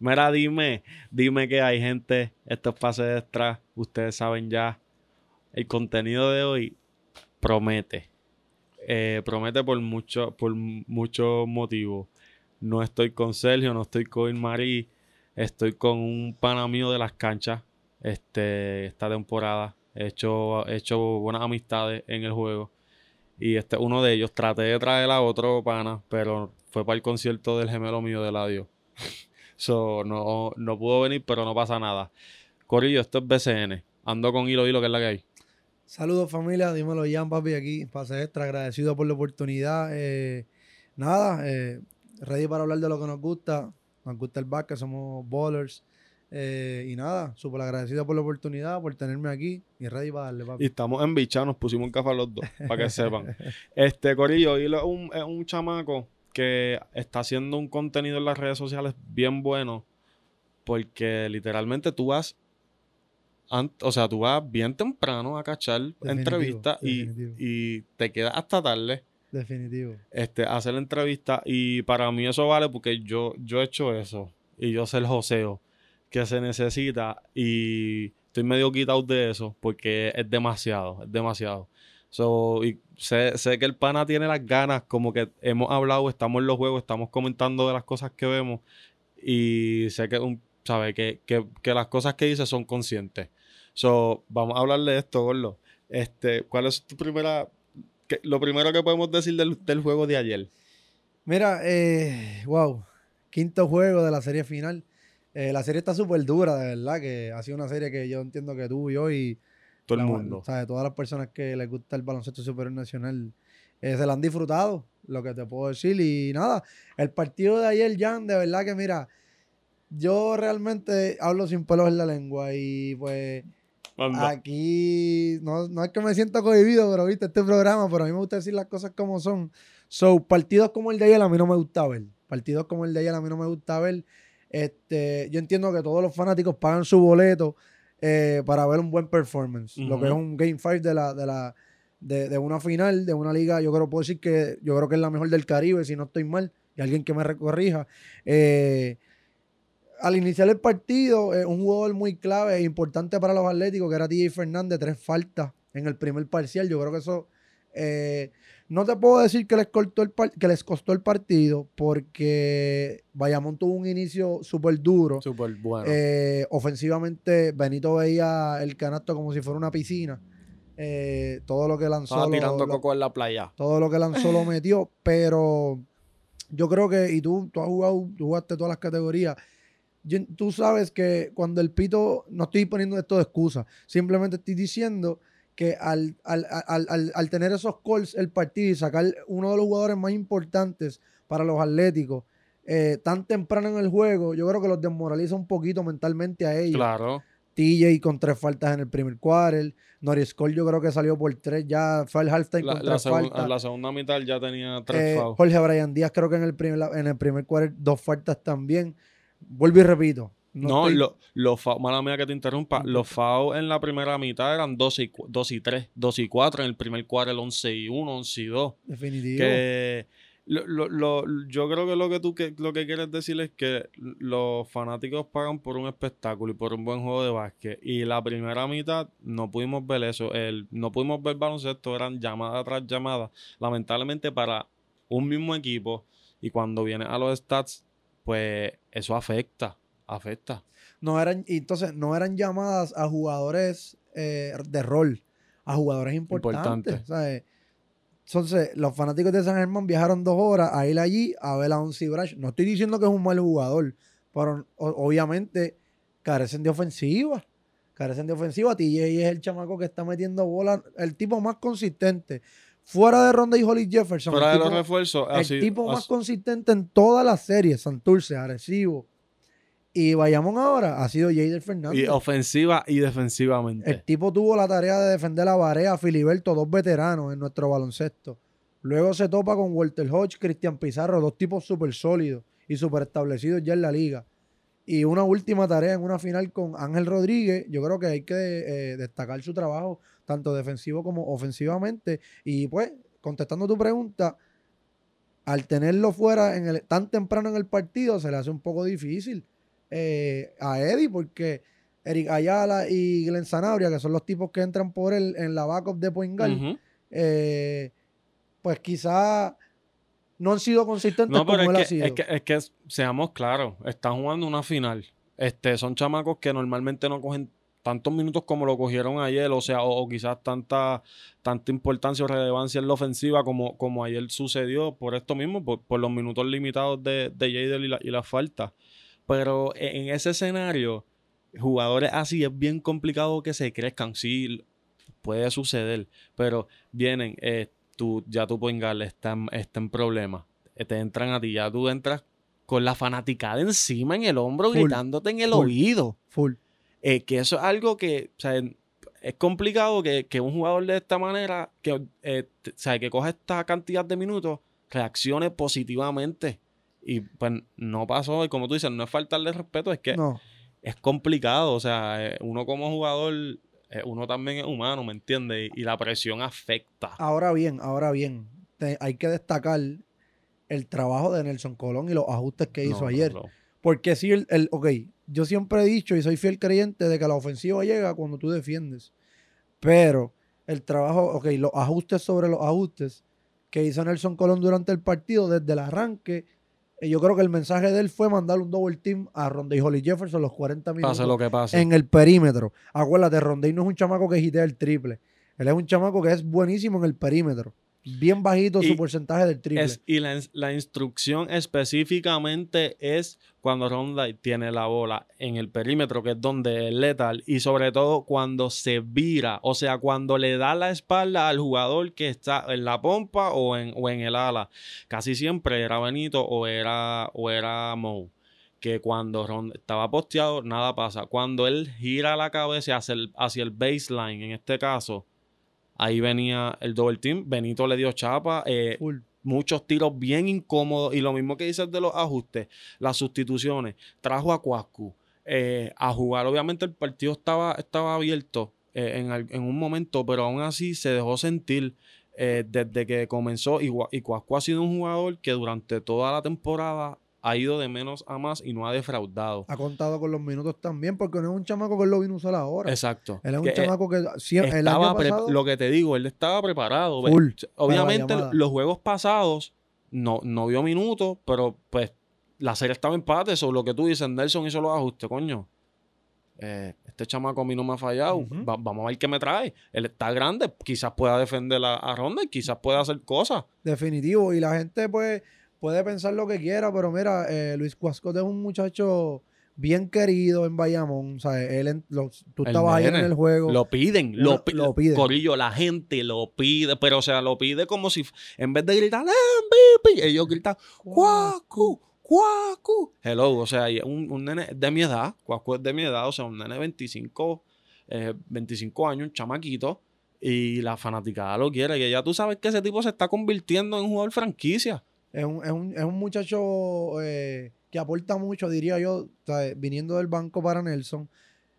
Mira, dime, dime que hay gente, estos pases extra, ustedes saben ya, el contenido de hoy promete. Eh, promete por mucho, por muchos motivos. No estoy con Sergio, no estoy con Marí, estoy con un pana mío de las canchas este, esta temporada. He hecho, he hecho buenas amistades en el juego. Y este uno de ellos. Traté de traer a otro pana, pero fue para el concierto del gemelo mío de Ladio. So, no, no pudo venir, pero no pasa nada. Corillo, esto es BCN. Ando con Hilo Hilo, que es la que hay. Saludos familia, dímelo Jan, papi, aquí, pase extra, agradecido por la oportunidad. Eh, nada, eh, ready para hablar de lo que nos gusta. Nos gusta el básquet, somos bowlers. Eh, y nada, súper agradecido por la oportunidad, por tenerme aquí y ready para darle, papi. Y estamos en bicha, nos pusimos un café los dos, para que sepan. Este, Corillo, Hilo es un, es un chamaco que está haciendo un contenido en las redes sociales bien bueno, porque literalmente tú vas o sea, tú vas bien temprano a cachar entrevistas y, te quedas hasta tarde. Definitivo. Este, hacer la entrevista. Y para mí eso vale porque yo, yo he hecho eso. Y yo sé el joseo que se necesita. Y estoy medio quitado de eso porque es demasiado, es demasiado. So, y sé, sé, que el pana tiene las ganas, como que hemos hablado, estamos en los juegos, estamos comentando de las cosas que vemos. Y sé que, sabe, que, que, que las cosas que dice son conscientes. So, vamos a hablar de esto, Gordo. Este, ¿Cuál es tu primera, lo primero que podemos decir del, juego de ayer? Mira, eh, wow, quinto juego de la serie final. Eh, la serie está súper dura, de verdad, que ha sido una serie que yo entiendo que tú y yo y todo el mundo. ¿sabes? Todas las personas que les gusta el baloncesto superior nacional eh, se la han disfrutado, lo que te puedo decir. Y nada, el partido de ayer, Jan, de verdad que mira, yo realmente hablo sin pelos en la lengua y pues Aquí no, no, es que me sienta cohibido, pero viste este programa, pero a mí me gusta decir las cosas como son. So, partidos como el de ayer a mí no me gusta ver. Partidos como el de ayer a mí no me gusta ver. Este, yo entiendo que todos los fanáticos pagan su boleto eh, para ver un buen performance. Lo que es un Game 5 de la, de la de, una final, de una liga, yo creo puedo decir que yo creo que es la mejor del Caribe, si no estoy mal, y alguien que me recorrija. Eh, al iniciar el partido, un jugador muy clave e importante para los Atléticos, que era DJ Fernández, tres faltas en el primer parcial. Yo creo que eso. Eh, no te puedo decir que les, cortó el que les costó el partido, porque Bayamón tuvo un inicio súper duro. Súper bueno. Eh, ofensivamente, Benito veía el canasto como si fuera una piscina. Eh, todo lo que lanzó. Estaba tirando coco en la playa. Todo lo que lanzó lo metió, pero yo creo que, y tú, tú has jugado, tú jugaste todas las categorías tú sabes que cuando el pito, no estoy poniendo esto de excusa, simplemente estoy diciendo que al, tener esos calls el partido y sacar uno de los jugadores más importantes para los atléticos eh, tan temprano en el juego, yo creo que los desmoraliza un poquito mentalmente a ellos. Claro. TJ con tres faltas en el primer quarter. Norris Cole yo creo que salió por tres. Ya fue el halftime con tres faltas. La segunda mitad ya tenía tres eh, Jorge Brian Díaz creo que en el primer, en el primer quarter dos faltas también. Vuelvo y repito. No, los mala mía que te interrumpa, los FAO en la primera mitad eran 12 y, 2 y 3, 2 y 4, en el primer cuarto el 11 y 1, 11 y 2. Definitivo. Que lo, yo creo que lo que tú que, lo que quieres decir es que los fanáticos pagan por un espectáculo y por un buen juego de básquet. Y la primera mitad no pudimos ver eso. El, no pudimos ver baloncesto, eran llamada tras llamada. Lamentablemente para un mismo equipo. Y cuando viene a los stats, pues eso afecta, afecta. No eran, entonces, no eran llamadas a jugadores eh, de rol, a jugadores importantes. Entonces, los fanáticos de San Germán viajaron dos horas a ir allí a ver a un Brash. No estoy diciendo que es un mal jugador, pero obviamente carecen de ofensiva. Carecen de ofensiva. TJ es el chamaco que está metiendo bola, el tipo más consistente fuera de Ronda y Holly Jefferson. Fuera de los refuerzos. El tipo más consistente en todas las series, Santurce, Arecibo. Y Bayamón ahora ha sido Jader Fernández. Y ofensiva y defensivamente. El tipo tuvo la tarea de defender a Barea, Filiberto, dos veteranos en nuestro baloncesto. Luego se topa con Walter Hodge, Cristian Pizarro, dos tipos súper sólidos y súper establecidos ya en la liga. Y una última tarea en una final con Ángel Rodríguez. Yo creo que hay que eh, destacar su trabajo, tanto defensivo como ofensivamente. Y pues, contestando tu pregunta, al tenerlo fuera en el, tan temprano en el partido, se le hace un poco difícil. Eh, a Eddie, porque Eric Ayala y Glenn Zanabria, que son los tipos que entran por él en la backup de Point Guard, eh, pues quizá no han sido consistentes como él ha sido. Es que, es que, seamos claros, están jugando una final. Este, son chamacos que normalmente no cogen tantos minutos como lo cogieron ayer, o sea, o, quizás tanta, tanta importancia o relevancia en la ofensiva como, como ayer sucedió por esto mismo, por, los minutos limitados de, de Jadel y la, y la falta. Pero e, en ese escenario, jugadores así es bien complicado que se crezcan. Sí, puede suceder, pero vienen, eh, tú, ya tu point está, está, en problemas. Eh, te entran a ti, ya tú entras con la fanaticada encima en el hombro, gritándote en el oído. Full. Eh, que eso es algo que, o sea, es complicado que, un jugador de esta manera, que, eh, que coja esta cantidad de minutos, reaccione positivamente. Y pues no pasó. Y como tú dices, no es faltarle respeto, es que es complicado. O sea, eh, uno como jugador, uno también es humano, ¿me entiendes? Y, la presión afecta. Ahora bien, ahora bien, hay que destacar el trabajo de Nelson Colón y los ajustes que hizo ayer. Porque si el, el, ok, yo siempre he dicho y soy fiel creyente de que la ofensiva llega cuando tú defiendes. Pero el trabajo, ok, los ajustes sobre los ajustes que hizo Nelson Colón durante el partido desde el arranque, eh, yo creo que el mensaje de él fue mandar un double team a Rondé Holly Jefferson los 40 minutos pase lo que pase. en el perímetro. Acuérdate, Rondé no es un chamaco que gitea el triple. Él es un chamaco que es buenísimo en el perímetro bien bajito su porcentaje del triple. y la, instrucción específicamente es cuando Ronda tiene la bola en el perímetro, que es donde es letal, y sobre todo cuando se vira, o sea, cuando le da la espalda al jugador que está en la pompa o en, en el ala. Casi siempre era Benito o era, o era Mo que cuando Ronda estaba posteado, nada pasa. Cuando él gira la cabeza hacia el, hacia el baseline, en este caso, Ahí venía el double team. Benito le dio chapa. Eh, muchos tiros bien incómodos. Y lo mismo que dices de los ajustes, las sustituciones. Trajo a Cuascu eh, a jugar. Obviamente el partido estaba, estaba abierto eh, en, un momento, pero aún así se dejó sentir desde que comenzó. Y, y Cuascu ha sido un jugador que durante toda la temporada ha ido de menos a más y no ha defraudado. Ha contado con los minutos también, porque no es un chamaco que él lo vino a usar ahora. Exacto. Él es un eh, chamaco que siempre, el año pasado, Lo que te digo, él estaba preparado. Obviamente los juegos pasados no, no vio minutos, pero pues la serie estaba en empate. Sobre lo que tú dices, Nelson hizo los ajustes, coño. Eh, este chamaco a mí no me ha fallado. vamos a ver qué me trae. Él está grande, quizás pueda defender a, a Ronda y quizás pueda hacer cosas. Definitivo. Y la gente, pues puede pensar lo que quiera, pero mira, eh, Luis Cuascote es un muchacho bien querido en Bayamón. O sea, él, tú estabas ahí en el juego. Lo piden, lo, piden. Corillo, la gente lo pide, pero o sea, lo pide como si en vez de gritar MVP, ellos gritan Cuacu, Cuacu. Hello, o sea, un, un nene de mi edad, Cuacu es de mi edad, o sea, un nene de 25, 25 años, un chamaquito. Y la fanaticada lo quiere. Y ya tú sabes que ese tipo se está convirtiendo en un jugador franquicia. Es un, es un, es un muchacho eh, que aporta mucho, diría yo, viniendo del banco para Nelson.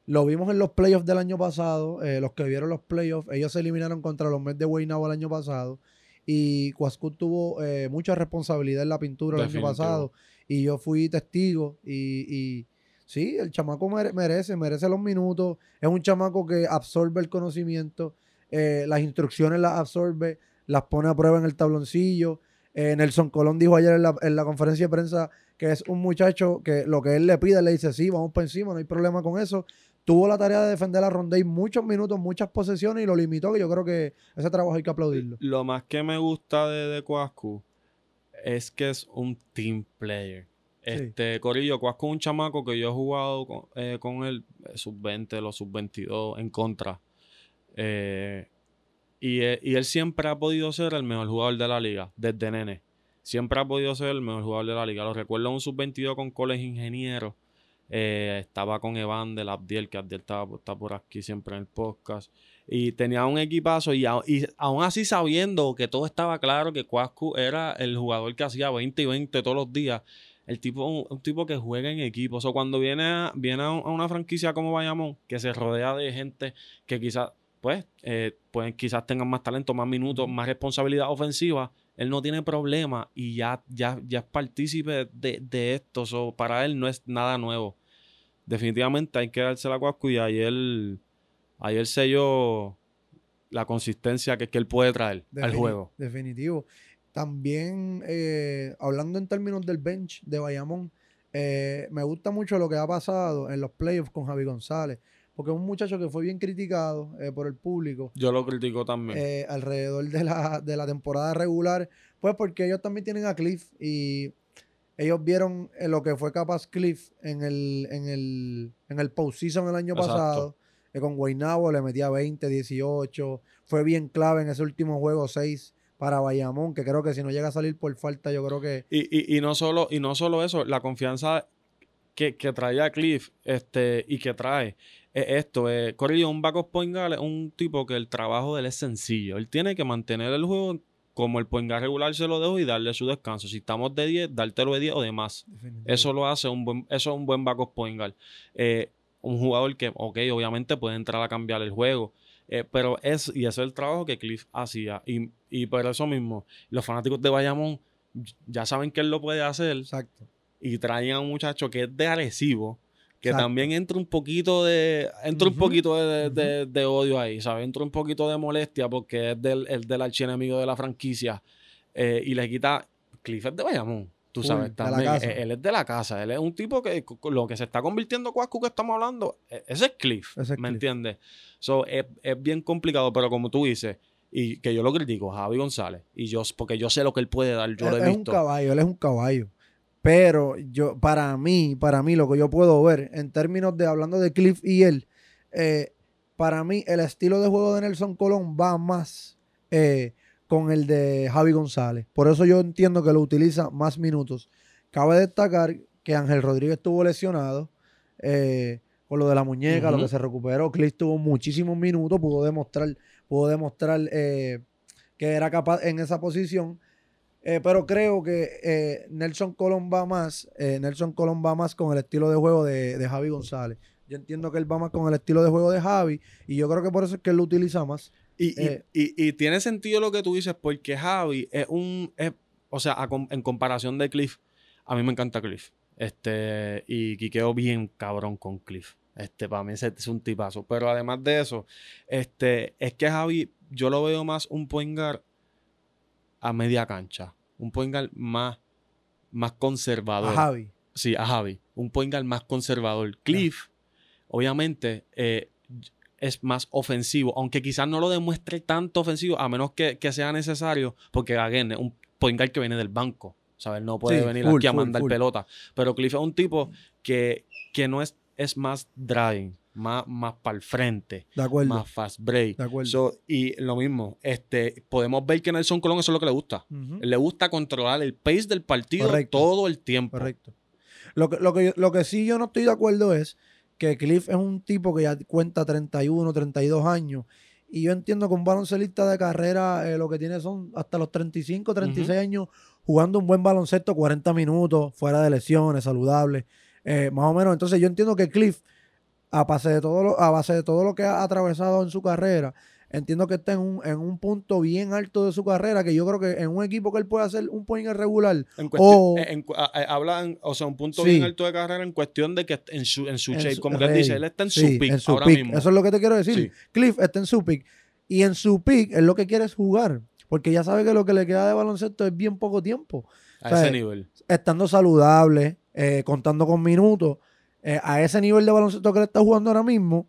Lo vimos en los playoffs del año pasado. Eh, los que vieron los playoffs, ellos se eliminaron contra los Mets de Guaynabo el año pasado. Y Cuascut tuvo eh, mucha responsabilidad en la pintura el año pasado. Y yo fui testigo. Y, y sí, el chamaco merece, merece los minutos. Es un chamaco que absorbe el conocimiento. las instrucciones las absorbe, las pone a prueba en el tabloncillo. Eh, Nelson Colón dijo ayer en la, conferencia de prensa que es un muchacho que lo que él le pide, le dice, sí, vamos para encima, no hay problema con eso. Tuvo la tarea de defender a Rondey muchos minutos, muchas posesiones y lo limitó, que yo creo que ese trabajo hay que aplaudirlo. Lo más que me gusta de, de es que es un team player. Este, Corillo, Cuascu es un chamaco que yo he jugado con, eh, con él, eh, sub-20, los sub-22, en contra. Eh, eh, y, él siempre ha podido ser el mejor jugador de la liga, desde nene. Siempre ha podido ser el mejor jugador de la liga. Lo recuerdo en un sub-22 con Colegio Ingeniero. Eh, estaba con Evan del Abdiel, que Abdiel estaba, está por aquí siempre en el podcast. Y tenía un equipazo y, aún así sabiendo que todo estaba claro que Cuascu era el jugador que hacía 20 y 20 todos los días. El tipo, un, tipo que juega en equipo. O sea, cuando viene, a, viene a, una franquicia como Bayamón, que se rodea de gente que quizás pues, eh, pueden, quizás tengan más talento, más minutos, más responsabilidad ofensiva. Él no tiene problema y ya, ya, ya es partícipe de, de esto. So, para él no es nada nuevo. definitivamente hay que darse la Cuascu y ayer, ayer selló la consistencia que, que él puede traer al juego. Definitivo. También, eh, hablando en términos del bench de Bayamón, eh, me gusta mucho lo que ha pasado en los playoffs con Javi González, porque es un muchacho que fue bien criticado eh, por el público Yo lo critico también. eh, alrededor de la, de la temporada regular, pues porque ellos también tienen a Cliff y ellos vieron eh, lo que fue capaz Cliff en el, en el, en el postseason el año Exacto. pasado. con Guaynabo le metía 20, 18. Fue bien clave en ese último juego 6 para Bayamón, que creo que si no llega a salir por falta, yo creo que Y, y, y no solo, y no solo eso, la confianza que, que traía Cliff este, y que trae es esto. Eh, Corillo, un backup point guard es un tipo que el trabajo de él es sencillo. Él tiene que mantener el juego como el point guard regular se lo dejo y darle su descanso. Si estamos de 10, dártelo de 10 o de más. Eso lo hace un buen, eso es un buen point guard. Eh, un jugador que, ok, obviamente puede entrar a cambiar el juego. eh, pero es, y ese es el trabajo que Cliff hacía. Y, y por eso mismo, los fanáticos de Bayamón ya saben que él lo puede hacer. Exacto. Y traen a un muchacho que es de agresivo. Que Exacto. también entra un poquito de. Entra un poquito de, de- de odio ahí, ¿sabes? Entra un poquito de molestia porque es del, el del archienemigo de la franquicia. eh, y le quita. Cliff es de Bayamón. Tú sabes, también. eh, Él es de la casa. Él es un tipo que lo que se está convirtiendo Cuascu que estamos hablando, e- ese es Cliff. Ese es ¿Me entiendes? So, es, es bien complicado, pero como tú dices, y que yo lo critico, Javi González, y yo, porque yo sé lo que él puede dar, yo Él lo he es un visto. caballo, él es un caballo. Pero yo, para mí, para mí, lo que yo puedo ver, en términos de hablando de Cliff y él, eh, para mí, el estilo de juego de Nelson Colón va más eh, con el de Javi González. Por eso yo entiendo que lo utiliza más minutos. Cabe destacar que Ángel Rodríguez estuvo lesionado eh, con lo de la muñeca, lo que se recuperó. Cliff tuvo muchísimos minutos, pudo demostrar, pudo demostrar eh, que era capaz en esa posición. Eh, pero creo que eh, Nelson Colón va más, eh, Nelson Colón va más con el estilo de juego de, de Javi González. Yo entiendo que él va más con el estilo de juego de Javi y yo creo que por eso es que él lo utiliza más. Y, y- y- y tiene sentido lo que tú dices, porque Javi es un. es- o sea, a en comparación de Cliff, a mí me encanta Cliff. Este, y quiqueo bien cabrón con Cliff. Este, para mí es un tipazo. Pero además de eso, este, es que Javi, yo lo veo más un point guard a media cancha. Un point guard más, más conservador. A Javi. Sí, a Javi. Un point guard más conservador. Cliff, obviamente, eh, es más ofensivo, aunque quizás no lo demuestre tanto ofensivo, a menos que, que sea necesario, porque again, es un point guard que viene del banco. ¿sabes? No puede Sí, venir full, aquí a full, mandar full. pelota. Pero Cliff es un tipo que, que no es, es más driving, más, más para el frente, De acuerdo. más fast break. De acuerdo. So, y lo mismo, este, podemos ver que Nelson Colón eso es lo que le gusta. Le gusta controlar el pace del partido Correcto. todo el tiempo. Correcto. Lo que, lo, que, lo que sí yo no estoy de acuerdo es que Cliff es un tipo que ya cuenta 31, 32 años. Y yo entiendo que un baloncelista de carrera eh, lo que tiene son hasta los 35, 36 años jugando un buen baloncesto, 40 minutos, fuera de lesiones, saludable. eh, más o menos. Entonces yo entiendo que Cliff, a base de todo lo, a base de todo lo que ha atravesado en su carrera, entiendo que está en un, en un punto bien alto de su carrera, que yo creo que en un equipo que él puede hacer un point regular, En O- eh, en a- hablan, o sea, un punto Sí. bien alto de carrera en cuestión de que en su, en su shape, su- como que él dice, él está en Sí, su pick su ahora pick. mismo. Eso es lo que te quiero decir. Sí. Cliff está en su pick. Y en su pick, él lo que quiere es jugar. Porque ya sabe que lo que le queda de baloncesto es bien poco tiempo. a o sea, ese nivel. Estando saludable, eh, contando con minutos, eh, a ese nivel de baloncesto que él está jugando ahora mismo,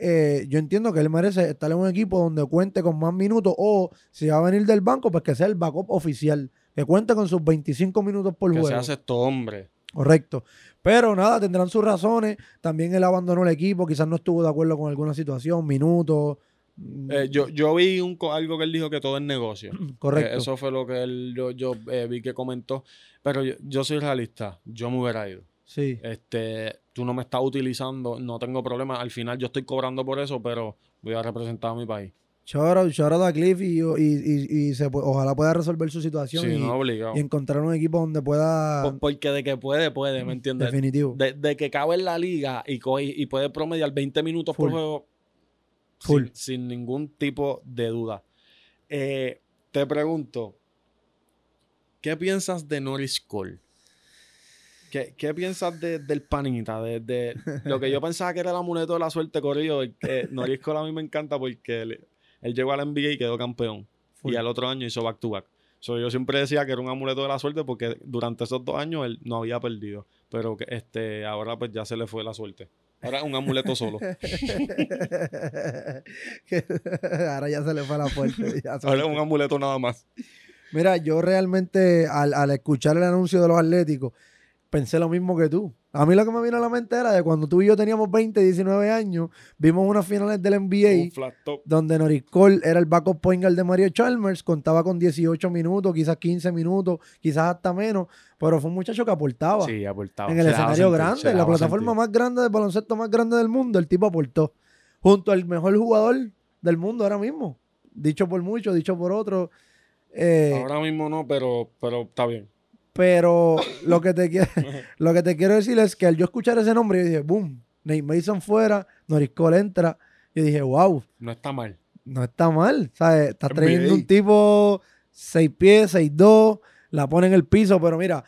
eh, yo entiendo que él merece estar en un equipo donde cuente con más minutos o si va a venir del banco, pues que sea el backup oficial, que cuente con sus 25 minutos por Que juego. se hace esto hombre. Correcto. Pero nada, tendrán sus razones. También él abandonó el equipo, quizás no estuvo de acuerdo con alguna situación, minutos. mm, Eh, yo, yo vi un, algo que él dijo que todo es negocio. Correcto. Eh, eso fue lo que él, yo, yo vi que comentó. Pero yo, yo soy realista. Yo me hubiera ido. Sí. Este, tú no me estás utilizando, no tengo problema. Al final yo estoy cobrando por eso, pero voy a representar a mi país. Shout out a Cliff y, y, y- y se ojalá pueda resolver su situación Sí, y, no obligado. y encontrar un equipo donde pueda. Por- porque de que puede, puede, ¿me entiendes? Definitivo. De, de que cabe en la liga y, y puede promediar 20 minutos por juego Full. Sin, sin ningún tipo de duda. Eh, te pregunto, ¿qué piensas de Norris Cole? ¿Qué, qué piensas de- del panita? De, de lo que yo pensaba que era el amuleto de la suerte corrido. Que Norris Cole a mí me encanta porque él, él llegó al NBA y quedó campeón. Y al otro año hizo back to back. So, yo siempre decía que era un amuleto de la suerte porque durante esos dos años él no había perdido. Pero que este, ahora pues ya se le fue la suerte. Ahora es un amuleto solo. Ahora ya se le fue la fuerte. Ahora es un amuleto nada más. Mira, yo realmente al, al escuchar el anuncio de los Atléticos, pensé lo mismo que tú. A mí lo que me vino a la mente era de cuando tú y yo teníamos 20, 19 años, vimos unas finales del NBA donde Norris Cole era el backup point guard de Mario Chalmers, contaba con 18 minutos, quizás 15 minutos, quizás hasta menos, pero fue un muchacho que aportaba. Sí, aportaba. en el Se escenario grande, en la plataforma sentir. más grande de baloncesto más grande del mundo, el tipo aportó. Junto al mejor jugador del mundo ahora mismo. Dicho por muchos, dicho por otros. Eh, Ahora mismo no, pero, pero está bien. Pero lo que, te quiero, lo que te quiero decir es que al yo escuchar ese nombre, yo dije, boom, Nate Mason fuera, Norris Cole entra. Yo dije, wow, No está mal. no está mal. ¿sabes? Estás NBA. trayendo un tipo 6 pies, 6'2, la pone en el piso, pero mira,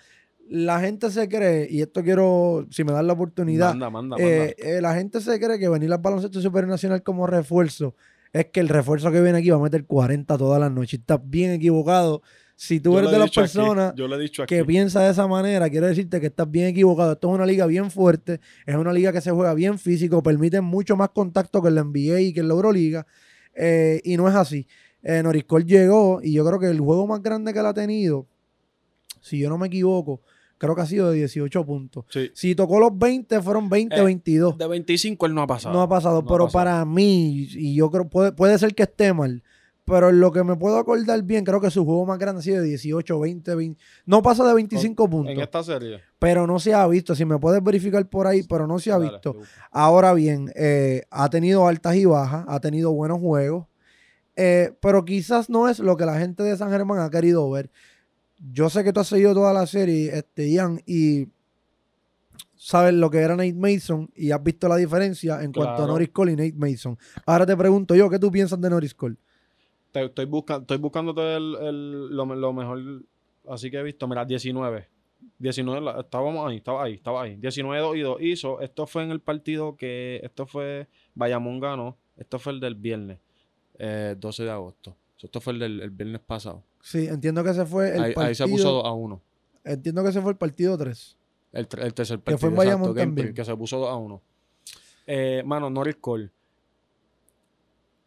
la gente se cree, y esto quiero, si me dan la oportunidad, Manda, manda, eh, eh, la gente se cree que venir al baloncesto supernacional como refuerzo es que el refuerzo que viene aquí va a meter 40 todas las noches. Estás bien equivocado. Si tú Yo eres de las aquí, personas yo lo he dicho aquí. que piensa de esa manera, quiero decirte que estás bien equivocado. Esto es una liga bien fuerte, es una liga que se juega bien físico, permite mucho más contacto que en la NBA y que en la Euroliga. eh, y no es así. Eh, Norris Cole llegó y yo creo que el juego más grande que él ha tenido, si yo no me equivoco, creo que ha sido de 18 puntos. Sí. Si tocó los 20, fueron 20, Eh, 22. De 25 él no ha pasado. No ha pasado, No ha pero pasado. para mí, y yo creo, puede, puede ser que esté mal, pero en lo que me puedo acordar bien, creo que su juego más grande ha sido de 18, 20, 20. No pasa de 25 puntos, En esta serie. pero no se ha visto. Si me puedes verificar por ahí, pero no se ha Dale, visto. Ahora bien, eh, ha tenido altas y bajas, ha tenido buenos juegos, eh, pero quizás no es lo que la gente de San Germán ha querido ver. Yo sé que tú has seguido toda la serie, este, Ian, y sabes lo que era Nate Mason y has visto la diferencia en cuanto a. Norris Cole y Nate Mason. Ahora te pregunto yo, ¿qué tú piensas de Norris Cole? Te- estoy, buscando, estoy buscándote el, el- lo, lo mejor. Así que he visto, mira, 19. 19, la- estábamos ahí, estaba ahí, estaba ahí. 19 2 y 2 hizo. Esto fue en el partido que. Esto fue. Bayamón ganó. Esto fue el del viernes, eh, 12 de agosto. Esto fue el del el viernes pasado. Sí, entiendo que ese fue el Ahí, partido. ahí se puso 2 a 1. Entiendo que ese fue el partido 3. El, el tercer Que partido. fue en exacto, Bayamón Game también. three, Que se puso 2 a 1. Eh, mano, Norris Cole.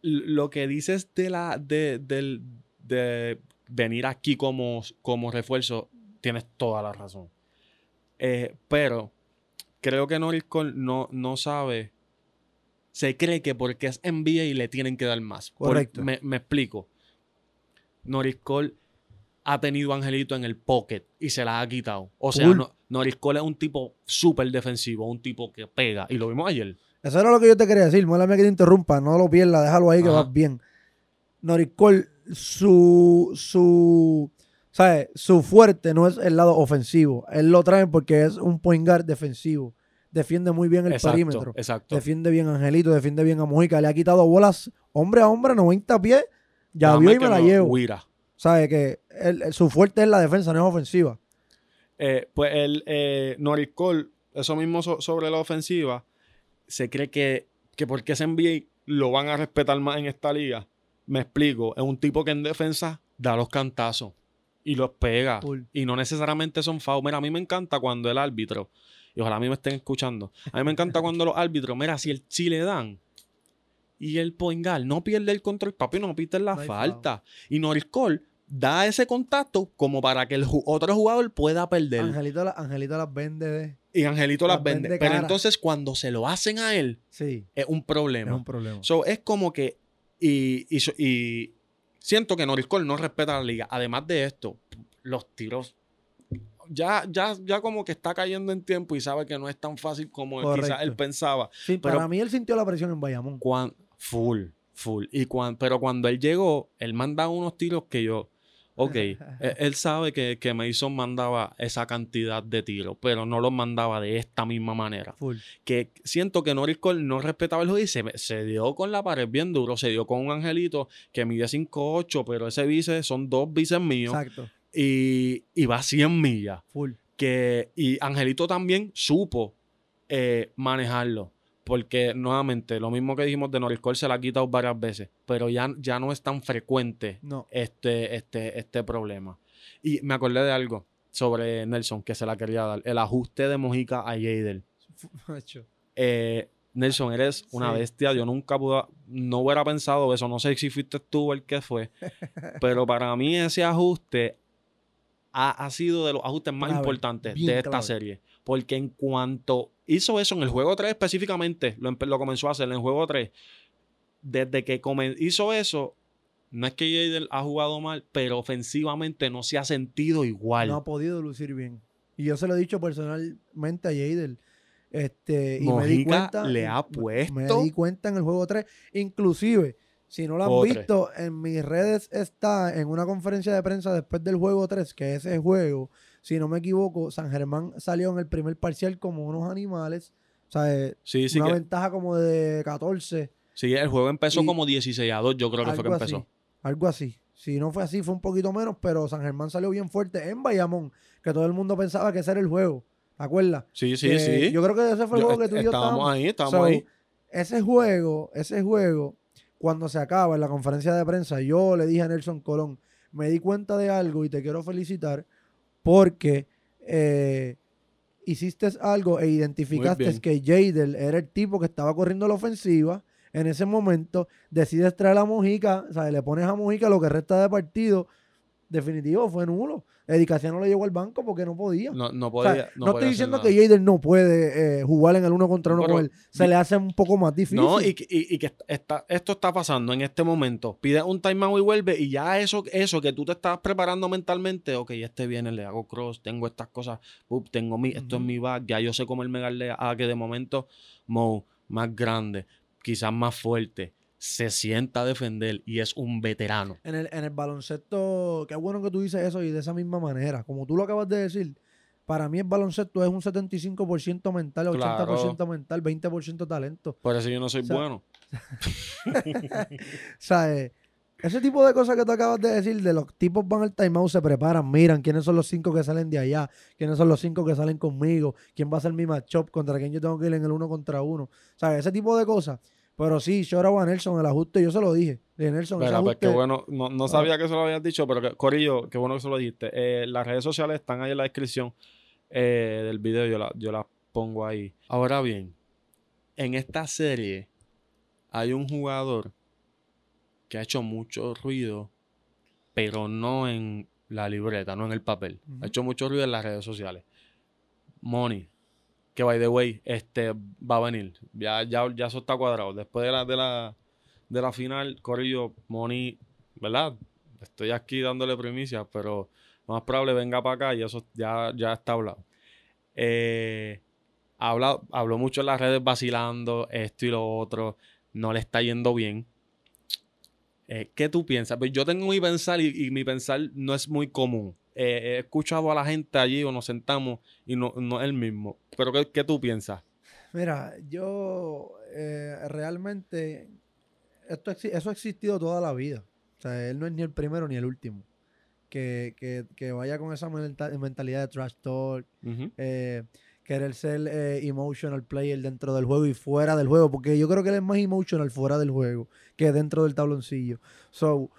Lo que dices de la de, de venir aquí como, como refuerzo, tienes toda la razón. Eh, pero creo que Norris Cole no, no sabe. Se cree que porque es NBA y le tienen que dar más. Por- Correcto. me, me explico. Norris Cole ha tenido a Angelito en el pocket y se la ha quitado. O sea, Full. no- Norris Cole es un tipo súper defensivo, un tipo que pega. Y lo vimos ayer. Eso era lo que yo te quería decir. Muélame que te interrumpa. No lo pierdas. Déjalo ahí que Ajá. vas bien. Norris Cole, su, su, ¿sabes? su fuerte no es el lado ofensivo. Él lo trae porque es un point guard defensivo. Defiende muy bien el exacto, perímetro. exacto. Defiende bien a Angelito, defiende bien a Mujica. Le ha quitado bolas hombre a hombre, 90 pies. Ya vio y me la llevo. Huira. ¿Sabes? Que él- su fuerte es la defensa, no es ofensiva. Eh, pues el eh, Norris Cole, eso mismo so- sobre la ofensiva, se cree que, que porque es NBA lo van a respetar más en esta liga. Me explico, es un tipo que en defensa da los cantazos y los pega. Y no necesariamente son fouls. Mira, a mí me encanta cuando el árbitro, y ojalá a mí me estén escuchando, a mí me encanta cuando los árbitros, mira, si, el, si le dan y el poingal no pierde el control, papi, no pite la No falta. Y Norris Cole da ese contacto como para que el ju- otro jugador pueda perder. Angelito, la- Angelito las vende de... Y Angelito las Las vende. vende Pero entonces cuando se lo hacen a él, Sí, es un problema. es un problema. So, es como que. Y, y, siento que Norris Cole no respeta la liga. Además de esto, los tiros. Ya, ya, ya como que está cayendo en tiempo y sabe que no es tan fácil como quizás él pensaba. Sí, pero- para mí él sintió la presión en Bayamón. Cuan- full, full. Y cuan- pero cuando él llegó, él mandaba unos tiros que yo. Ok, él, él sabe que, que Mason mandaba esa cantidad de tiros, pero no los mandaba de esta misma manera. Full. que siento que Norris Cole no respetaba el juego y se, se dio con la pared bien duro. Se dio con un angelito que mide 5'8, pero ese vice son dos bices míos Exacto. y, y va a 100 millas. Full. que, y Angelito también supo eh, manejarlo. Porque nuevamente, lo mismo que dijimos de Norris Cole se la ha quitado varias veces, pero ya, ya no es tan frecuente No. este, este, este problema. Y me acordé de algo sobre Nelson que se la quería dar. El ajuste de Mojica a Jader. Eh, Nelson, eres una Sí, bestia. Yo nunca pude, no hubiera pensado eso. No sé si fuiste tú el que fue. pero para mí ese ajuste ha, ha sido de los ajustes más importantes de esta serie. Porque en cuanto hizo eso en el juego 3 específicamente, lo, comenzó a hacer en el juego 3. Desde que hizo eso, no es que Jader ha jugado mal, pero ofensivamente no se ha sentido igual. No ha podido lucir bien. Y yo se lo he dicho personalmente a Jader. Este, y me di Mojica cuenta. le ha puesto- Me di cuenta en el juego 3. Inclusive, si no lo han visto, en mis redes está en una conferencia de prensa después del juego 3, que ese juego, si no me equivoco, San Germán salió en el primer parcial como unos animales. O sea, eh, sí, sí, una que- ventaja como de 14. sí, el juego empezó Y- como 16 a 2, yo creo que fue que empezó. así, algo así. Si no fue así, fue un poquito menos, pero San Germán salió bien fuerte en Bayamón, que todo el mundo pensaba que ese era el juego. ¿Te acuerdas? Sí, sí, Que sí. Yo creo que ese fue el Yo- juego que tú y yo estábamos estábamos. ahí, estábamos So, ahí. Ese juego, ese juego, cuando se acaba en la conferencia de prensa, yo le dije a Nelson Colón, me di cuenta de algo y te quiero felicitar porque eh, hiciste algo e identificaste que Jader era el tipo que estaba corriendo la ofensiva. En ese momento decides traer a Mojica, o sea, le pones a Mojica lo que resta de partido. Definitivo, fue nulo. Edicación no le llegó al banco porque no podía. No, no O sea, podía. no, no podía estoy diciendo nada. que Jader no puede eh, jugar en el uno contra uno Pero- con él. Se le hace un poco más difícil. No, y, que- y- y que está, esto está pasando en este momento. Pide un timeout y vuelve, y ya eso, eso que tú te estás preparando mentalmente, ok, este viene, le hago cross, tengo estas cosas, up, tengo mi, esto es mi back, ya yo sé cómo el Megalea, ah, que de momento, Mo, más grande, quizás más fuerte, se sienta a defender y es un veterano. En el, en el baloncesto, qué bueno que tú dices eso y de esa misma manera. Como tú lo acabas de decir, para mí el baloncesto es un 75% mental, 80% mental, 20% talento. Por eso yo no soy O sea, bueno. Sea, eh, ese tipo de cosas que tú acabas de decir, de los tipos van al timeout, se preparan, miran quiénes son los cinco que salen de allá, quiénes son los cinco que salen conmigo, quién va a ser mi matchup, contra quién yo tengo que ir en el uno contra uno. Sea, ese tipo de cosas. Pero sí, yo a Nelson, el ajuste, yo se lo dije. De Nelson, ese Mira, pues ajuste, qué bueno, no, no sabía que se lo habías dicho, pero que, Corillo, qué bueno que se lo dijiste. Eh, las redes sociales están ahí en la descripción eh, del video, yo, la- yo las pongo ahí. Ahora bien, en esta serie hay un jugador que ha hecho mucho ruido, pero no en la libreta, no en el papel. Ha hecho mucho ruido en las redes sociales. Money, que by the way, este va a venir. Ya, ya, ya eso está cuadrado. Después de la, de la, de la final, Corillo, Money, ¿verdad? Estoy aquí dándole primicias, pero más probable venga para acá y eso ya, ya está hablado. Eh, habla, habló mucho en las redes vacilando, esto y lo otro. No le está yendo bien. Eh, ¿Qué tú piensas? Pues yo tengo mi pensar y, y mi pensar no es muy común. Eh, he escuchado a la gente allí o nos sentamos y no, no es el mismo. Pero ¿qué, qué tú piensas? Mira, yo eh, realmente, esto, eso ha existido toda la vida. O sea, él no es ni el primero ni el último. Que, que, que vaya con esa menta- mentalidad de trash talk, Ujú. eh, querer ser eh, emotional player dentro del juego y fuera del juego, porque yo creo que él es más emotional fuera del juego que dentro del tabloncillo. So,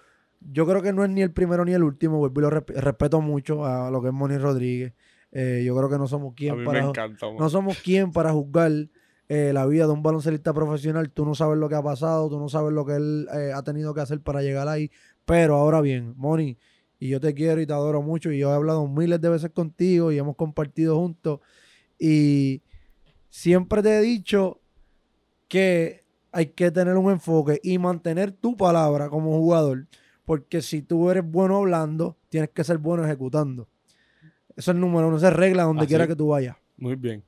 yo creo que no es ni el primero ni el último, vuelvo y lo resp- respeto mucho a lo que es Moni Rodríguez. Eh, yo creo que no somos quien para encanta. no somos quien para juzgar eh, la vida de un baloncelista profesional. Tú no sabes lo que ha pasado, tú no sabes lo que él eh, ha tenido que hacer para llegar ahí. Pero ahora bien, Moni, y yo te quiero y te adoro mucho y yo he hablado miles de veces contigo y hemos compartido juntos y siempre te he dicho que hay que tener un enfoque y mantener tu palabra como jugador, porque si tú eres bueno hablando, tienes que ser bueno ejecutando. Eso es el número uno, esa es regla donde Así. quiera que tú vayas. Muy bien.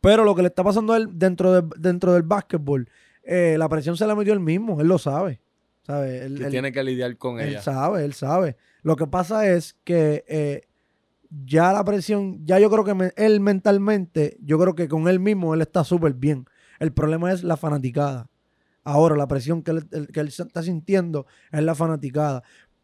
Pero lo que le está pasando a él dentro, de- dentro del básquetbol, eh, la presión se la metió él mismo, él lo sabe. ¿sabe? Él, Que él- tiene que lidiar con él ella. sabe, él sabe. Lo que pasa es que eh, ya la presión, ya yo creo que me- él mentalmente, yo creo que con él mismo él está súper bien. El problema es la fanaticada. Ahora, la presión que él, el- que él está sintiendo es la fanaticada.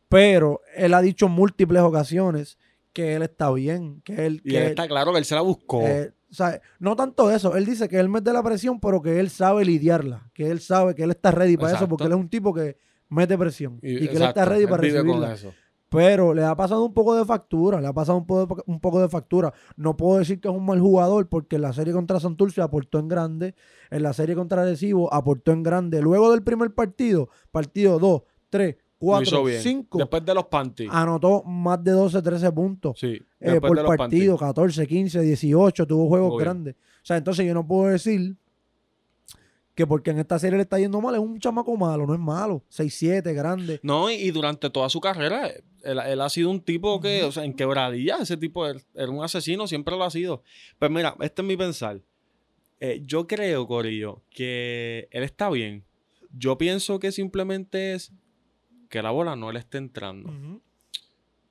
Pero él ha dicho en múltiples ocasiones que él está bien, que él... Y que él él- está claro que él se la buscó. eh, o sea, no tanto eso, él dice que él mete la presión, pero que él sabe lidiarla, que él sabe que él está ready para eso, porque él es un tipo que mete presión y, que él está ready para recibirla. eso. Pero le ha pasado un poco de factura, le ha pasado un poco, de, un poco de factura. No puedo decir que es un mal jugador porque en la serie contra Santurce aportó en grande, en la serie contra Arecibo aportó en grande. Luego del primer partido, partido 2, 3, Lo hizo 4, bien. 5, Después de los panties. anotó más de 12, 13 puntos sí. eh, por partido, 14, 15, 18, tuvo juegos Muy bien. grandes. O sea, entonces yo no puedo decir que porque en esta serie le está yendo mal, es un chamaco malo, no es malo. 6-7, grande. No, y, y durante toda su carrera, él, él ha sido un tipo que, o sea, en quebradilla, ese tipo era un asesino, siempre lo ha sido. Pues mira, este es mi pensar. Eh, yo creo, Corillo, que él está bien. Yo pienso que simplemente es que la bola no le esté entrando.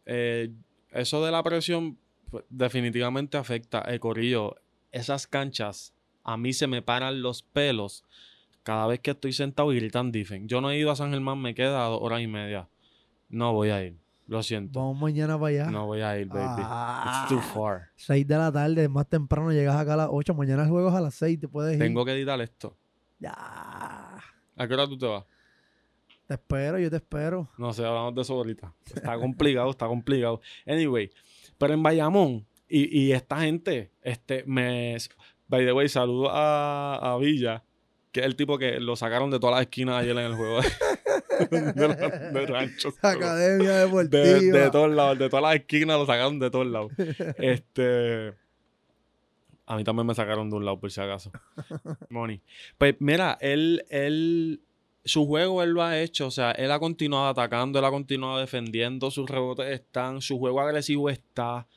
Eh, eso de la presión pues, definitivamente afecta. Eh, Corillo, esas canchas, a mí se me paran los pelos cada vez que estoy sentado y gritan defense. Yo no he ido a San Germán, me queda dos horas y media. No voy a ir. Lo siento. Vamos mañana para allá. No voy a ir, baby. Ah. It's too far. 6 de la tarde, más temprano llegas acá a las 8. Mañana es a las 6, te puedes ir. Tengo que editar esto. Ya. ¿A qué hora tú te vas? Te espero, yo te espero. No sé, hablamos de eso ahorita. Está complicado, está complicado. Anyway, pero en Bayamón, y, y esta gente, este, me. By the way, saludo a, a Villa, que es el tipo que lo sacaron de todas las esquinas ayer en el juego de, ranchos. Academia Deportiva. De, de todos lados, de todas las esquinas lo sacaron de todos lados. Este. A mí también me sacaron de un lado, por si acaso. Money. Pues mira, él, él. Su juego él lo ha hecho. O sea, él ha continuado atacando, él ha continuado defendiendo. Sus rebotes están. Su juego agresivo está.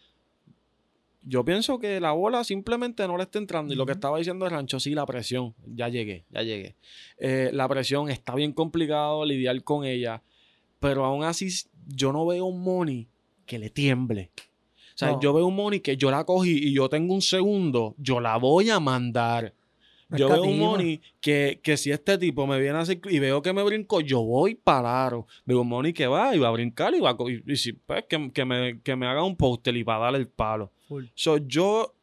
Yo pienso que la bola simplemente no le está entrando. Y lo que estaba diciendo el rancho, sí, la presión. Ya llegué, ya llegué. Eh, la presión está bien complicado lidiar con ella. Pero aún así, yo no veo un money que le tiemble. O sea, No. yo veo un money que yo la cogí y yo tengo un segundo, yo la voy a mandar. No Yo veo un money que, que si este tipo me viene a hacer y veo que me brinco, yo voy para aro. Veo un money que va y va a brincar y va a y, y si, pues, que, que me, que me haga un póster y para darle el palo. Full. So, yo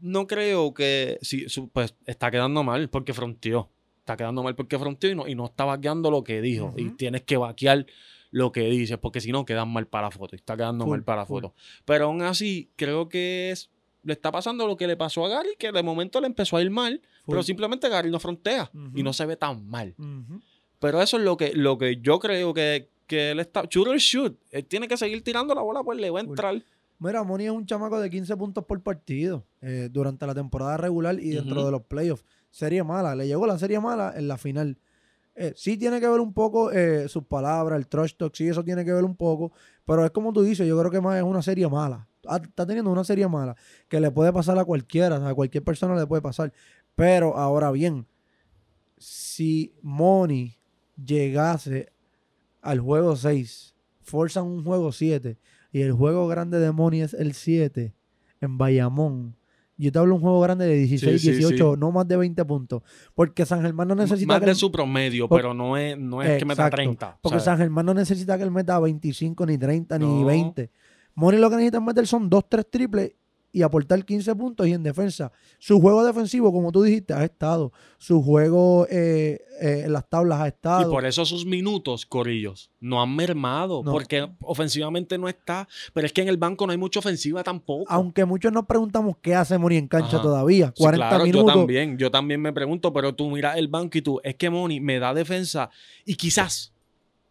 no creo que. Su- pues está quedando mal porque fronteó. Está quedando mal porque fronteó y no, y no está vaqueando lo que dijo. Y Ujú. tienes que vaquear lo que dices porque si no quedan mal para la foto. Y está quedando Full, mal para la foto. Pero aún así, creo que es. Le está pasando lo que le pasó a Gary, que de momento le empezó a ir mal, pero Full. simplemente Gary no frontea y Ujú. no se ve tan mal. Ujú. Pero eso es lo que, lo que yo creo que, que él está. Shoot or shoot. Él tiene que seguir tirando la bola, pues le va a Full. Mira, Moni es un chamaco de 15 puntos por partido eh, durante la temporada regular y dentro de los playoffs. Serie mala, le llegó la serie mala en la final. Eh, sí tiene que ver un poco eh, sus palabras, el trash talk, sí, eso tiene que ver un poco, pero es como tú dices, yo creo que más es una serie mala. Ah, Está teniendo una serie mala que le puede pasar a cualquiera, a cualquier persona le puede pasar. Pero ahora bien, si Moni llegase al juego 6, forzan un juego 7 y el juego grande de Moni es el 7 en Bayamón. Yo te hablo de un juego grande de 16, Sí, sí, 18, sí. no más de 20 puntos. Porque San Germán no necesita Más que de su promedio, Por- pero no es, no es que meta Exacto, 30. Porque sea, San Germán no necesita que él meta 25, ni 30, ni No. 20. Moni lo que necesita meter son 2, 3 triples y aportar 15 puntos y en defensa. Su juego defensivo, como tú dijiste, ha estado. Su juego eh, eh, en las tablas ha y estado. por eso sus minutos, Corillos, no han mermado. No. Porque ofensivamente no está. Pero es que en el banco no hay mucha ofensiva tampoco. Aunque muchos nos preguntamos qué hace Moni en cancha Ajá. todavía. Sí, 40 claro, minutos. yo también, yo también me pregunto, pero tú miras el banco y tú, es que Moni me da defensa y quizás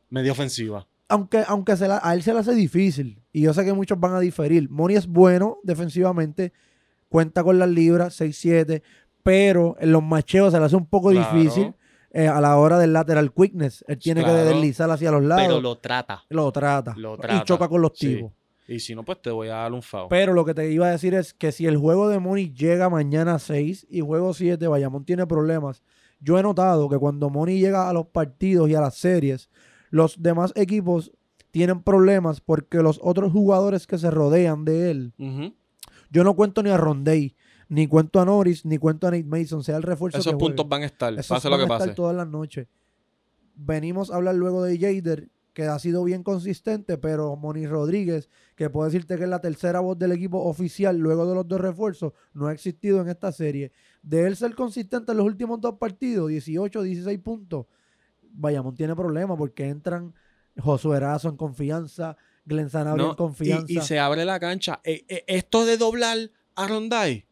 me dio ofensiva. Aunque, aunque se la- a él se le hace difícil, y yo sé que muchos van a diferir, Moni es bueno defensivamente, cuenta con las libras, 6-7, pero en los macheos se le hace un poco Claro. difícil eh, a la hora del lateral quickness. Él tiene que deslizar hacia los lados. Pero lo trata. lo trata. lo Y trata, choca con los sí. tipos. Y si no, pues te voy a dar un foul. Pero lo que te iba a decir es que si el juego de Moni llega mañana a 6 y juego 7, Bayamón tiene problemas. Yo he notado que cuando Moni llega a los partidos y a las series, los demás equipos tienen problemas porque los otros jugadores que se rodean de él, yo no cuento ni a Rondey, ni cuento a Norris, ni cuento a Nate Mason, sea el refuerzo Esos que puntos juegue. van a estar, Esos pase van lo que estar pase. todas las noches. Venimos a hablar luego de Jader, que ha sido bien consistente, pero Moni Rodríguez, que puedo decirte que es la tercera voz del equipo oficial luego de los dos refuerzos, no ha existido en esta serie. De él ser consistente en los últimos dos partidos, 18, 16 puntos, Bayamón tiene problemas porque entran Josué Erazo en confianza, Glenn Sanabria No, en confianza. Y, y se abre la cancha. Eh, eh, esto de doblar a Rondai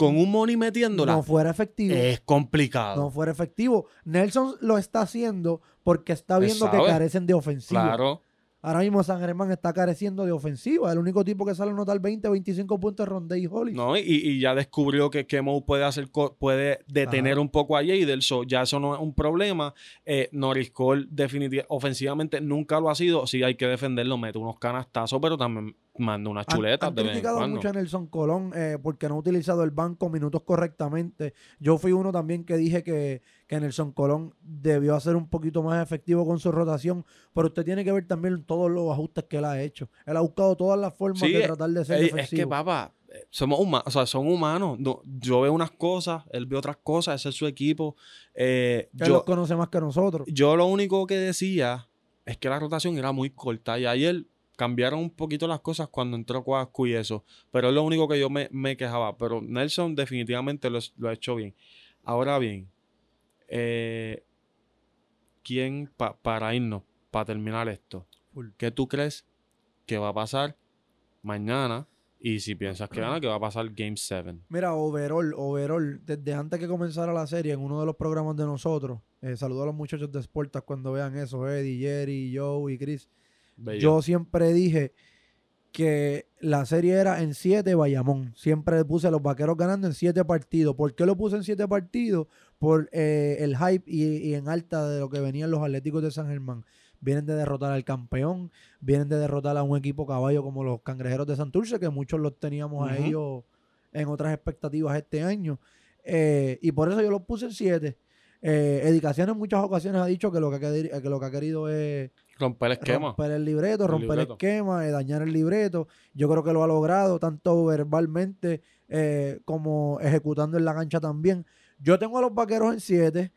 con un money metiéndola no fuera efectivo. es complicado. no fuera efectivo. Nelson lo está haciendo porque está viendo que carecen de ofensiva. claro. Ahora mismo San Germán está careciendo de ofensiva. El único tipo que sale a anotar 20, 25 puntos es Rondé y Hollis. No, y, y ya descubrió que Kemo puede hacer puede detener Ajá. un poco a Jader, so ya eso no es un problema. Eh, Norris Cole definitivamente ofensivamente nunca lo ha sido. Sí hay que defenderlo, mete unos canastazos, pero también manda unas Han- chuletas han de en criticado mucho a Nelson Colón eh, porque no ha utilizado el banco minutos correctamente. Yo fui uno también que dije que, que Nelson Colón debió hacer un poquito más efectivo con su rotación, pero usted tiene que ver también todos los ajustes que él ha hecho. Él ha buscado todas las formas Sí, de eh, tratar de ser Ey, defensivo. es que, papá, eh, somos humanos, o sea, son humanos. No, yo veo unas cosas, él ve otras cosas, ese es su equipo. Eh, Él los yo, conoce más que nosotros. yo lo único que decía es que la rotación era muy corta y ayer cambiaron un poquito las cosas cuando entró Cuascu y eso. Pero es lo único que yo me, me quejaba. Pero Nelson definitivamente lo, ha hecho bien. Ahora bien, eh, ¿quién, pa- para irnos, para terminar esto, qué tú crees que va a pasar mañana? Y si piensas que gana, que va a pasar Game 7. Mira, overall, overall, desde antes que comenzara la serie, en uno de los programas de nosotros, eh, saludo a los muchachos de Sportas cuando vean eso, Eddie, Jerry, Joe y Chris. Yo siempre dije que la serie era en 7 Bayamón. Siempre puse a los vaqueros ganando en 7 partidos. ¿Por qué lo puse en 7 partidos? Por eh, el hype y, y en alta de lo que venían los Atléticos de San Germán. Vienen de derrotar al campeón, vienen de derrotar a un equipo caballo como los Cangrejeros de Santurce, que muchos los teníamos a ellos en otras expectativas este año. Eh, y por eso yo los puse en 7. Eh, Edicación en muchas ocasiones ha dicho que lo que que lo que ha querido es Romper el esquema. romper el libreto, El romper libreto. el esquema, eh, dañar el libreto. Yo creo que lo ha logrado, tanto verbalmente eh, como ejecutando en la cancha también. Yo tengo a los vaqueros en 7.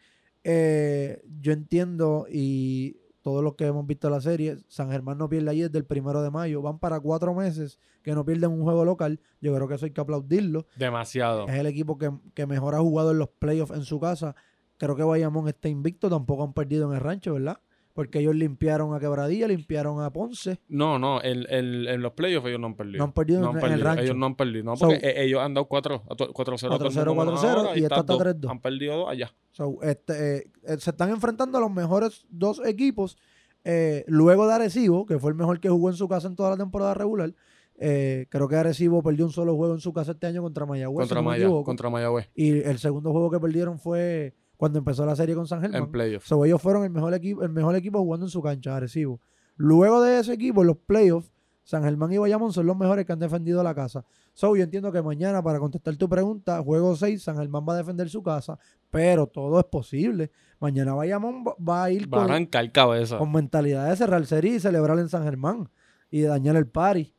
yo entiendo y todos los que hemos visto la serie, San Germán no pierde ahí desde el primero de mayo. Van para cuatro meses que no pierden un juego local. Yo creo que eso hay que aplaudirlo. Demasiado. Es el equipo que, que mejor ha jugado en los playoffs en su casa. Creo que Bayamón está invicto, tampoco han perdido en el rancho, ¿verdad? Porque ellos limpiaron a Quebradilla, limpiaron a Ponce. No, no, en, en- en los playoffs ellos no han perdido. No han perdido en- en el perdido. rancho. Ellos no han perdido. No, So- porque e- ellos han dado 4 4-0 a todo el 4-0, mundo menos 4-0, ahora, y esta está dos. 3-2. Han perdido dos allá. So, este, eh, eh, se están enfrentando a los mejores dos equipos. eh, luego de Arecibo, que fue el mejor que jugó en su casa en toda la temporada regular. Eh, creo que Arecibo perdió un solo juego en su casa este año contra Mayagüez. contra, si no Maya- contra Mayagüez. Y el segundo juego que perdieron fue cuando empezó la serie con San Germán. En playoffs. So, ellos fueron el mejor equipo, el mejor equipo jugando en su cancha, Arecibo. Luego de ese equipo, en los playoffs, San Germán y Bayamón son los mejores que han defendido la casa. So, yo entiendo que mañana, para contestar tu pregunta, juego 6, San Germán va a defender su casa, pero todo es posible. Mañana Bayamón va- a ir Va a con, arrancar cabeza. con mentalidad de cerrar serie y celebrar en San Germán y de dañar el party.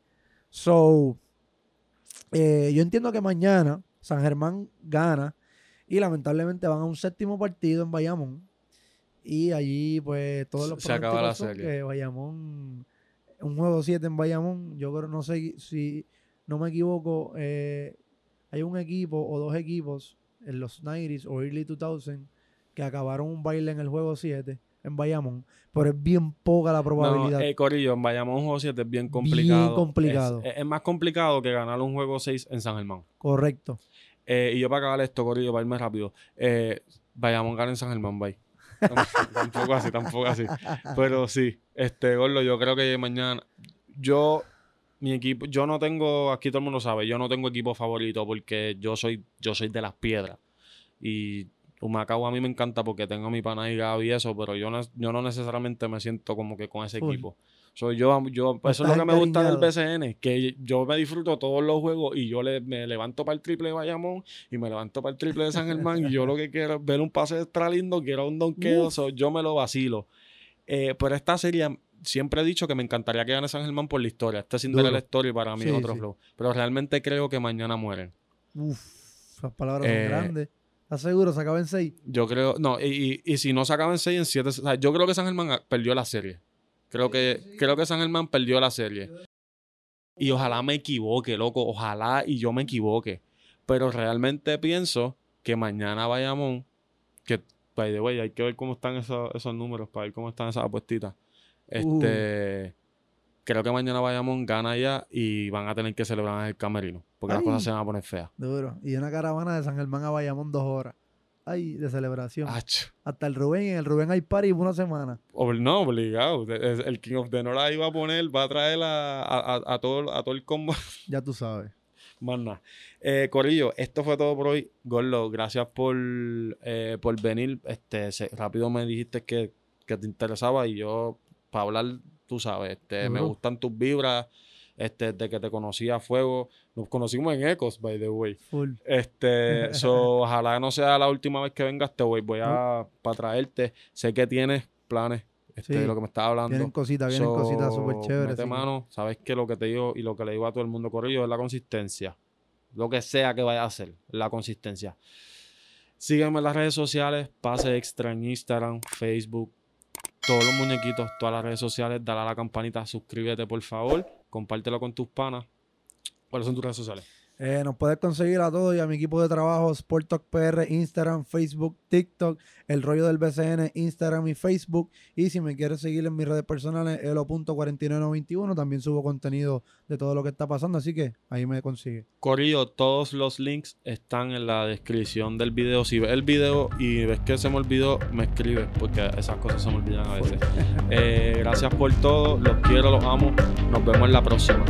So, eh, yo entiendo que mañana San Germán gana y lamentablemente van a un séptimo partido en Bayamón. Y allí, pues, todos los Se acaba la pronósticos son serie. que Bayamón, un juego 7 en Bayamón, yo creo, no sé si no me equivoco, eh, hay un equipo o dos equipos en los 90s o early 2000 que acabaron un baile en el juego 7 en Bayamón, pero es bien poca la probabilidad. No, eh, Corillo, en Bayamón un juego 7 es bien complicado. complicado. Es, es más complicado que ganar un juego 6 en San Germán. Correcto. Eh, y yo para acabar esto, Corillo, para irme rápido. Eh, Bayamón gana en San Germán, bye. tampoco así, tampoco así. Pero sí, este, Gordo, yo creo que mañana. Yo, mi equipo, yo no tengo, aquí todo el mundo sabe, yo no tengo equipo favorito porque yo soy, yo soy de las piedras. Y Humacao a mí me encanta porque tengo a mi pana y Gaby y eso, pero yo no, yo no necesariamente me siento como que con ese equipo. Soy yo, yo, eso es lo que me gusta del. BCN, que yo me disfruto todos los juegos y yo le, me levanto para el triple de Bayamón y me levanto para el triple de San Germán y yo lo que quiero es ver un pase extra lindo, quiero un donqueo, so, yo me lo vacilo. Eh, pero esta serie, siempre he dicho que me encantaría que gane San Germán por la historia. Este Cinderella Duro. Story para mí Sí, es otro sí. flow. Pero realmente creo que mañana mueren. Uf, esas palabras Eh, son grandes. ¿Estás seguro? Se acaba en 6. Yo creo, no, y, y- y si no se acaba en 6 en 7, o sea, yo creo que San Germán ah, perdió la serie. Creo que, creo que San Germán perdió la serie. Y ojalá me equivoque, loco. Ojalá y yo me equivoque. Pero realmente pienso que mañana Bayamón, que by the way, hay que ver cómo están esos, esos números para ver cómo están esas apuestitas. Este, creo que mañana Bayamón gana ya y van a tener que celebrar en el camerino, porque las cosas se van a poner feas. Duro. Y una caravana de San Germán a Bayamón dos horas. Ay, de celebración. Ach, Hasta el Rubén, en el Rubén hay party una semana. ob- no, obligado. El King of the North ahí va a poner, va a traer a, a- a- todo, a todo el combo. Ya tú sabes. Más nada. Eh, Corillo, esto fue todo por hoy. Gorlo, gracias por, eh, por venir. Este, se- rápido me dijiste que, que te interesaba y yo, para hablar, tú sabes, este, me gustan tus vibras. Este, desde que te conocí a fuego. Nos conocimos en Ecos, by the way. Full. Este, so, ojalá no sea la última vez que vengas, te voy, voy a para traerte. Sé que tienes planes, este, Sí. de lo que me estás hablando. Vienen cositas, vienen So, cositas súper chéveres. mete mano, sabes que lo que te digo y lo que le digo a todo el mundo corrido es la consistencia. Lo que sea que vaya a hacer, la consistencia. Sígueme en las redes sociales, Pase Extra en Instagram, Facebook, todos los muñequitos, todas las redes sociales, dale a la campanita, suscríbete por favor, compártelo con tus panas. ¿Cuáles son tus redes sociales? Eh, nos puedes conseguir a todos y a mi equipo de trabajo, Sport Talk PR, Instagram, Facebook, TikTok, El Rollo del BCN, Instagram y Facebook. Y si me quieres seguir en mis redes personales, elo.4991, también subo contenido de todo lo que está pasando, así que ahí me consigue. Corrido, todos los links están en la descripción del video. Si ves el video y ves que se me olvidó, me escribes, porque esas cosas se me olvidan a veces. Eh, gracias por todo, los quiero, los amo. Nos vemos en la próxima.